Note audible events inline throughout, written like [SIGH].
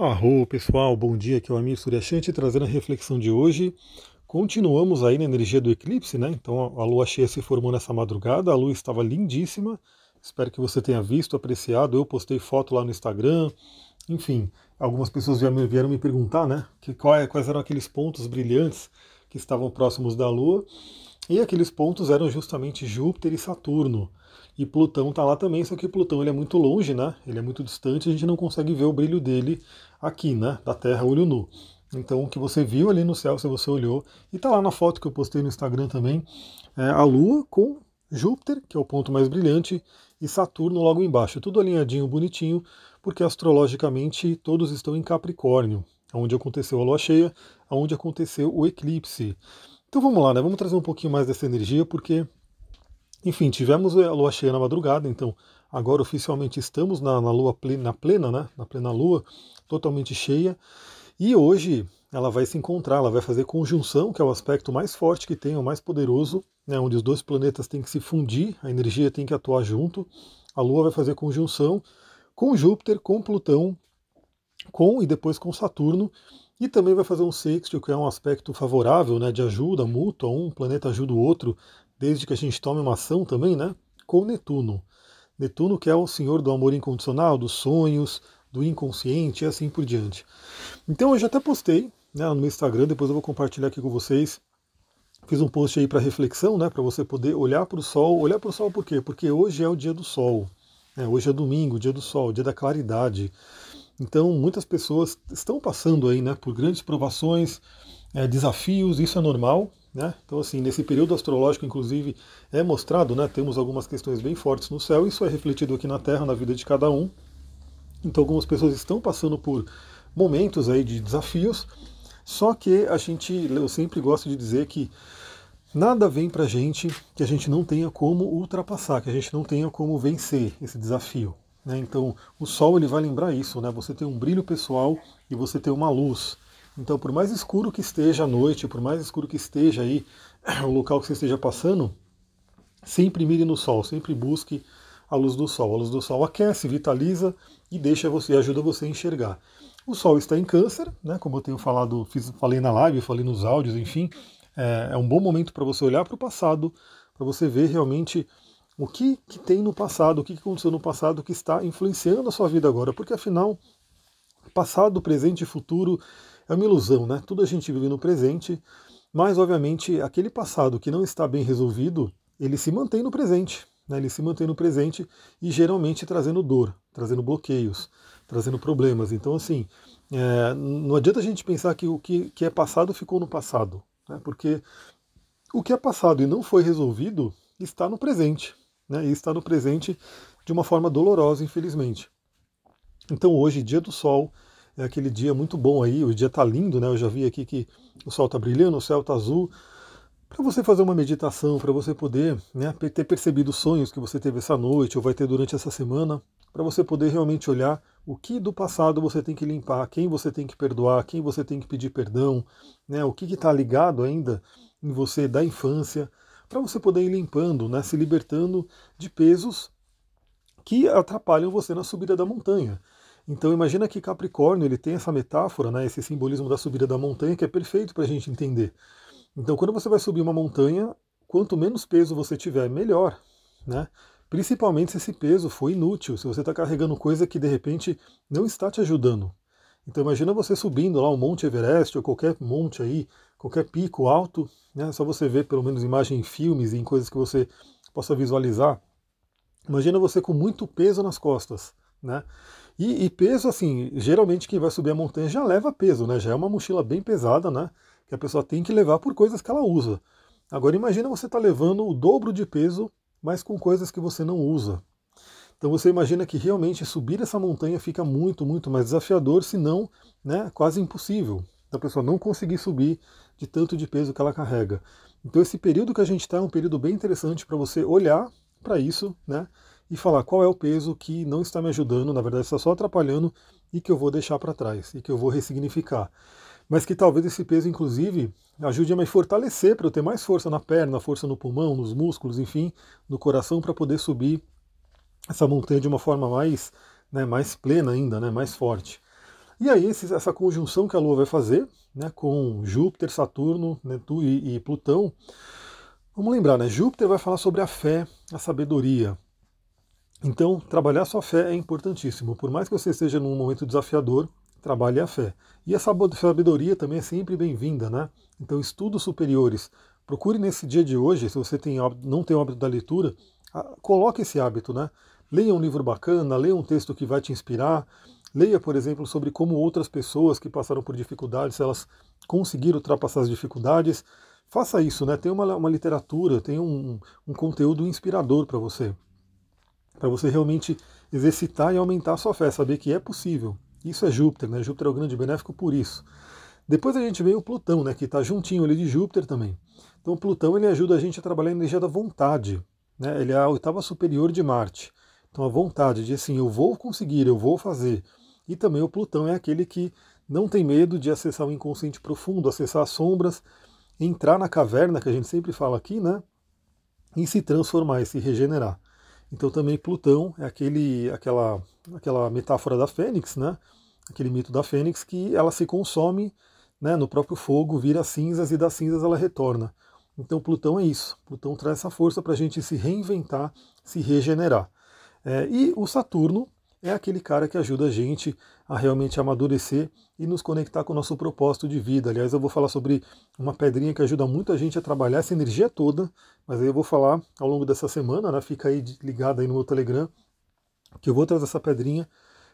Arro pessoal, bom dia, aqui é o Amir Suryashanti trazendo a reflexão de hoje. Continuamos aí na energia do eclipse, né? Então a lua cheia se formou nessa madrugada, a lua estava lindíssima. Espero que você tenha visto, apreciado. Eu postei foto lá no Instagram. Enfim, algumas pessoas vieram me perguntar, né? Que, é, quais eram aqueles pontos brilhantes que estavam próximos da lua. E aqueles pontos eram justamente Júpiter e Saturno. E Plutão está lá também, só que Plutão ele é muito longe, né? Ele é muito distante, a gente não consegue ver o brilho dele aqui, né? Da Terra, olho nu. Então, o que você viu ali no céu, se você olhou, e está lá na foto que eu postei no Instagram também, é a Lua com Júpiter, que é o ponto mais brilhante, e Saturno logo embaixo. Tudo alinhadinho, bonitinho, porque astrologicamente todos estão em Capricórnio, onde aconteceu a lua cheia, onde aconteceu o eclipse. Então vamos lá, né? Vamos trazer um pouquinho mais dessa energia, porque enfim, tivemos a lua cheia na madrugada, então agora oficialmente estamos na, na lua plena, na plena, né? Na plena lua, totalmente cheia. E hoje ela vai se encontrar, ela vai fazer conjunção, que é o aspecto mais forte que tem, o mais poderoso, né, onde os dois planetas têm que se fundir, a energia tem que atuar junto. A Lua vai fazer conjunção com Júpiter, com Plutão, com e depois com Saturno, e também vai fazer um sextil, que é um aspecto favorável, né, de ajuda mútua, um planeta ajuda o outro desde que a gente tome uma ação também, né? Com Netuno. Netuno que é o senhor do amor incondicional, dos sonhos, do inconsciente e assim por diante. Então eu já até postei né, no meu Instagram, depois eu vou compartilhar aqui com vocês. Fiz um post aí para reflexão, né, para você poder olhar para o sol. Olhar para o sol por quê? Porque hoje é o dia do sol. Né, hoje é domingo, dia do sol, dia da claridade. Então muitas pessoas estão passando aí né, por grandes provações, é, desafios, isso é normal, né? Então, assim, nesse período astrológico, inclusive, é mostrado, né, temos algumas questões bem fortes no céu, isso é refletido aqui na Terra, na vida de cada um. Então, algumas pessoas estão passando por momentos aí de desafios, só que a gente, eu sempre gosto de dizer que nada vem pra gente que a gente não tenha como ultrapassar, que a gente não tenha como vencer esse desafio. Né? Então, o Sol ele vai lembrar isso, né? Você tem um brilho pessoal e você tem uma luz. Então, por mais escuro que esteja a noite, por mais escuro que esteja aí [CLEARS THROAT] o local que você esteja passando, sempre mire no sol, sempre busque a luz do sol. A luz do sol aquece, vitaliza e deixa você, ajuda você a enxergar. O sol está em câncer, né? Como eu tenho falado, fiz, falei na live, falei nos áudios, enfim, é, é um bom momento para você olhar para o passado, para você ver realmente o que, que tem no passado, o que aconteceu no passado que está influenciando a sua vida agora, porque afinal, passado, presente e futuro é uma ilusão, né? Tudo a gente vive no presente, mas obviamente aquele passado que não está bem resolvido, ele se mantém no presente, né? Ele se mantém no presente e geralmente trazendo dor, trazendo bloqueios, trazendo problemas. Então, assim, é, não adianta a gente pensar que o que, que é passado ficou no passado, né? Porque o que é passado e não foi resolvido está no presente, né? E está no presente de uma forma dolorosa, infelizmente. Então, hoje, dia do sol, é aquele dia muito bom aí, o dia está lindo, né? Eu já vi aqui que o sol está brilhando, o céu está azul. Para você fazer uma meditação, para você poder né, ter percebido os sonhos que você teve essa noite ou vai ter durante essa semana, para você poder realmente olhar o que do passado você tem que limpar, quem você tem que perdoar, quem você tem que pedir perdão, né, o que está ligado ainda em você da infância, para você poder ir limpando, né, se libertando de pesos que atrapalham você na subida da montanha. Então imagina que Capricórnio ele tem essa metáfora, né, esse simbolismo da subida da montanha que é perfeito para a gente entender. Então quando você vai subir uma montanha, quanto menos peso você tiver, melhor, né? Principalmente se esse peso for inútil, se você está carregando coisa que de repente não está te ajudando. Então imagina você subindo lá o Monte Everest ou qualquer monte aí, qualquer pico alto, né? Só você ver pelo menos imagem em filmes e em coisas que você possa visualizar. Imagina você com muito peso nas costas, né? E, e, peso, assim, geralmente quem vai subir a montanha já leva peso, né? Já é uma mochila bem pesada, né? Que a pessoa tem que levar por coisas que ela usa. Agora imagina você estar tá levando o dobro de peso, mas com coisas que você não usa. Então você imagina que realmente subir essa montanha fica muito, muito mais desafiador, se não, né, quase impossível. A pessoa não conseguir subir de tanto de peso que ela carrega. Então esse período que a gente está é um período bem interessante para você olhar para isso, né? e falar qual é o peso que não está me ajudando, na verdade está só atrapalhando e que eu vou deixar para trás e que eu vou ressignificar. Mas que talvez esse peso, inclusive, ajude a me fortalecer para eu ter mais força na perna, força no pulmão, nos músculos, enfim, no coração, para poder subir essa montanha de uma forma mais, né, mais plena ainda, né, mais forte. E aí essa conjunção que a Lua vai fazer, né, com Júpiter, Saturno Netuno e, e Plutão, vamos lembrar, né, Júpiter vai falar sobre a fé, a sabedoria. Então, trabalhar sua fé é importantíssimo. Por mais que você esteja num momento desafiador, trabalhe a fé. E a sabedoria também é sempre bem-vinda, né? Então, estudos superiores. Procure nesse dia de hoje, se você tem, não tem o hábito da leitura, coloque esse hábito, né? Leia um livro bacana, leia um texto que vai te inspirar, leia, por exemplo, sobre como outras pessoas que passaram por dificuldades, elas conseguiram ultrapassar as dificuldades. Faça isso, né? Tem uma, uma literatura, tem um, um conteúdo inspirador para você. Para você realmente exercitar e aumentar a sua fé, saber que é possível. Isso é Júpiter, né? Júpiter é o grande benéfico por isso. Depois a gente vê o Plutão, né? Que está juntinho ali de Júpiter também. Então Plutão ele ajuda a gente a trabalhar a energia da vontade. Né? Ele é a oitava superior de Marte. Então a vontade de assim, eu vou conseguir, eu vou fazer. E também o Plutão é aquele que não tem medo de acessar o inconsciente profundo, acessar as sombras, entrar na caverna, que a gente sempre fala aqui, né? E se transformar e se regenerar. Então também Plutão é aquele, aquela, aquela metáfora da fênix, né? Aquele mito da fênix que ela se consome né, no próprio fogo, vira cinzas e das cinzas ela retorna. Então Plutão é isso. Plutão traz essa força para a gente se reinventar, se regenerar. É, e o Saturno é aquele cara que ajuda a gente a realmente amadurecer e nos conectar com o nosso propósito de vida. Aliás, eu vou falar sobre uma pedrinha que ajuda muito a gente a trabalhar essa energia toda, mas aí eu vou falar ao longo dessa semana, né? Fica aí ligado aí no meu Telegram, que eu vou trazer essa pedrinha,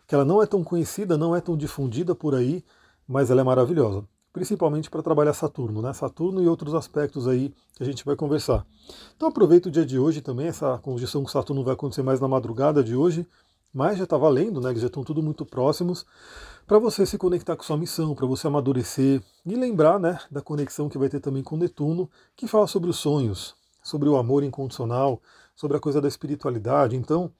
que ela não é tão conhecida, não é tão difundida por aí, mas ela é maravilhosa. Principalmente para trabalhar Saturno, né? Saturno e outros aspectos aí que a gente vai conversar. Então aproveita o dia de hoje também, essa conjunção com Saturno vai acontecer mais na madrugada de hoje, mas já está valendo, né? Eles já estão tudo muito próximos, para você se conectar com sua missão, para você amadurecer e lembrar, né, da conexão que vai ter também com Netuno, que fala sobre os sonhos, sobre o amor incondicional, sobre a coisa da espiritualidade. Então,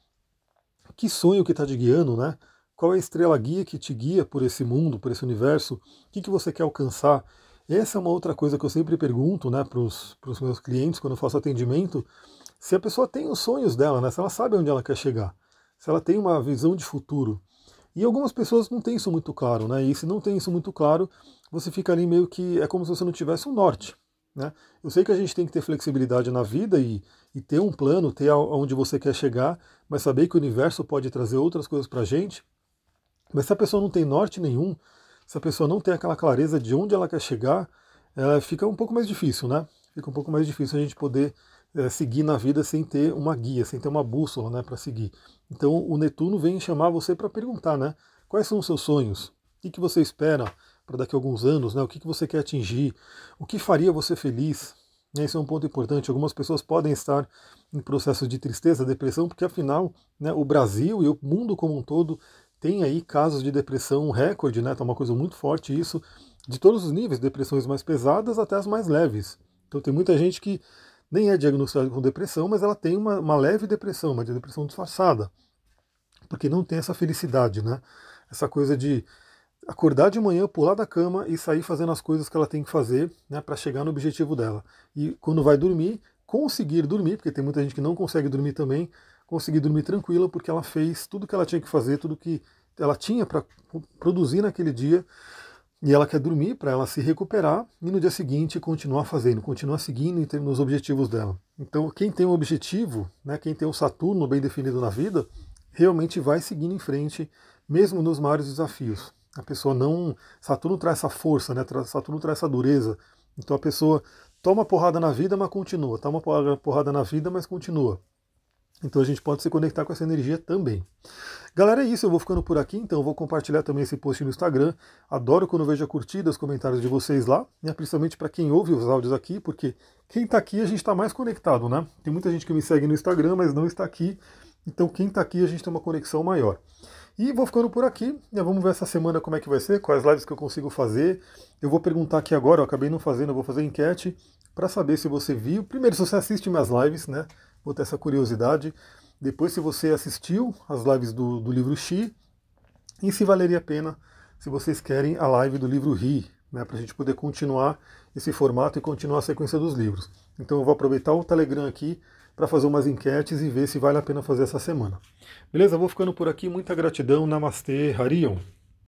que sonho que está te guiando, né? Qual é a estrela guia que te guia por esse mundo, por esse universo? O que, que você quer alcançar? Essa é uma outra coisa que eu sempre pergunto né, para os meus clientes quando eu faço atendimento, se a pessoa tem os sonhos dela, né, se ela sabe onde ela quer chegar se ela tem uma visão de futuro. E algumas pessoas não têm isso muito claro, né? E se não tem isso muito claro, você fica ali meio que é como se você não tivesse um norte. Né? Eu sei que a gente tem que ter flexibilidade na vida e, e ter um plano, ter aonde você quer chegar, mas saber que o universo pode trazer outras coisas para a gente. Mas se a pessoa não tem norte nenhum, se a pessoa não tem aquela clareza de onde ela quer chegar, ela fica um pouco mais difícil, né? Fica um pouco mais difícil a gente poder é, seguir na vida sem ter uma guia, sem ter uma bússola né, para seguir. Então o Netuno vem chamar você para perguntar, né? Quais são os seus sonhos? O que, que você espera para daqui a alguns anos? Né? O que, que você quer atingir? O que faria você feliz? Esse é um ponto importante. Algumas pessoas podem estar em processo de tristeza, depressão, porque afinal né, o Brasil e o mundo como um todo tem aí casos de depressão recorde, né? Tá uma coisa muito forte isso, de todos os níveis, depressões mais pesadas até as mais leves. Então tem muita gente que nem é diagnosticada com depressão, mas ela tem uma, uma leve depressão, uma depressão disfarçada, porque não tem essa felicidade, né? Essa coisa de acordar de manhã, pular da cama e sair fazendo as coisas que ela tem que fazer né, para chegar no objetivo dela. E quando vai dormir, conseguir dormir, porque tem muita gente que não consegue dormir também, conseguir dormir tranquila porque ela fez tudo que ela tinha que fazer, tudo que ela tinha para produzir naquele dia e ela quer dormir para ela se recuperar e no dia seguinte continuar fazendo, continuar seguindo nos objetivos dela. Então, quem tem um objetivo, né, quem tem um Saturno bem definido na vida, realmente vai seguindo em frente, mesmo nos maiores desafios. A pessoa não. Saturno traz essa força, né, Saturno traz essa dureza. Então a pessoa toma porrada na vida, mas continua. Toma porrada na vida, mas continua. Então a gente pode se conectar com essa energia também. Galera, é isso, eu vou ficando por aqui, então vou compartilhar também esse post no Instagram. Adoro quando vejo a curtida, os comentários de vocês lá, né? principalmente para quem ouve os áudios aqui, porque quem está aqui a gente está mais conectado, né? Tem muita gente que me segue no Instagram, mas não está aqui. Então quem está aqui a gente tem uma conexão maior. E vou ficando por aqui, né? vamos ver essa semana como é que vai ser, quais lives que eu consigo fazer. Eu vou perguntar aqui agora, eu acabei não fazendo, eu vou fazer enquete para saber se você viu. Primeiro, se você assiste minhas lives, né? Vou ter essa curiosidade. Depois, se você assistiu as lives do, do livro Xi, e se valeria a pena, se vocês querem, a live do livro Ri, né, para a gente poder continuar esse formato e continuar a sequência dos livros. Então eu vou aproveitar o Telegram aqui para fazer umas enquetes e ver se vale a pena fazer essa semana. Beleza? Vou ficando por aqui. Muita gratidão. Namastê, Harion.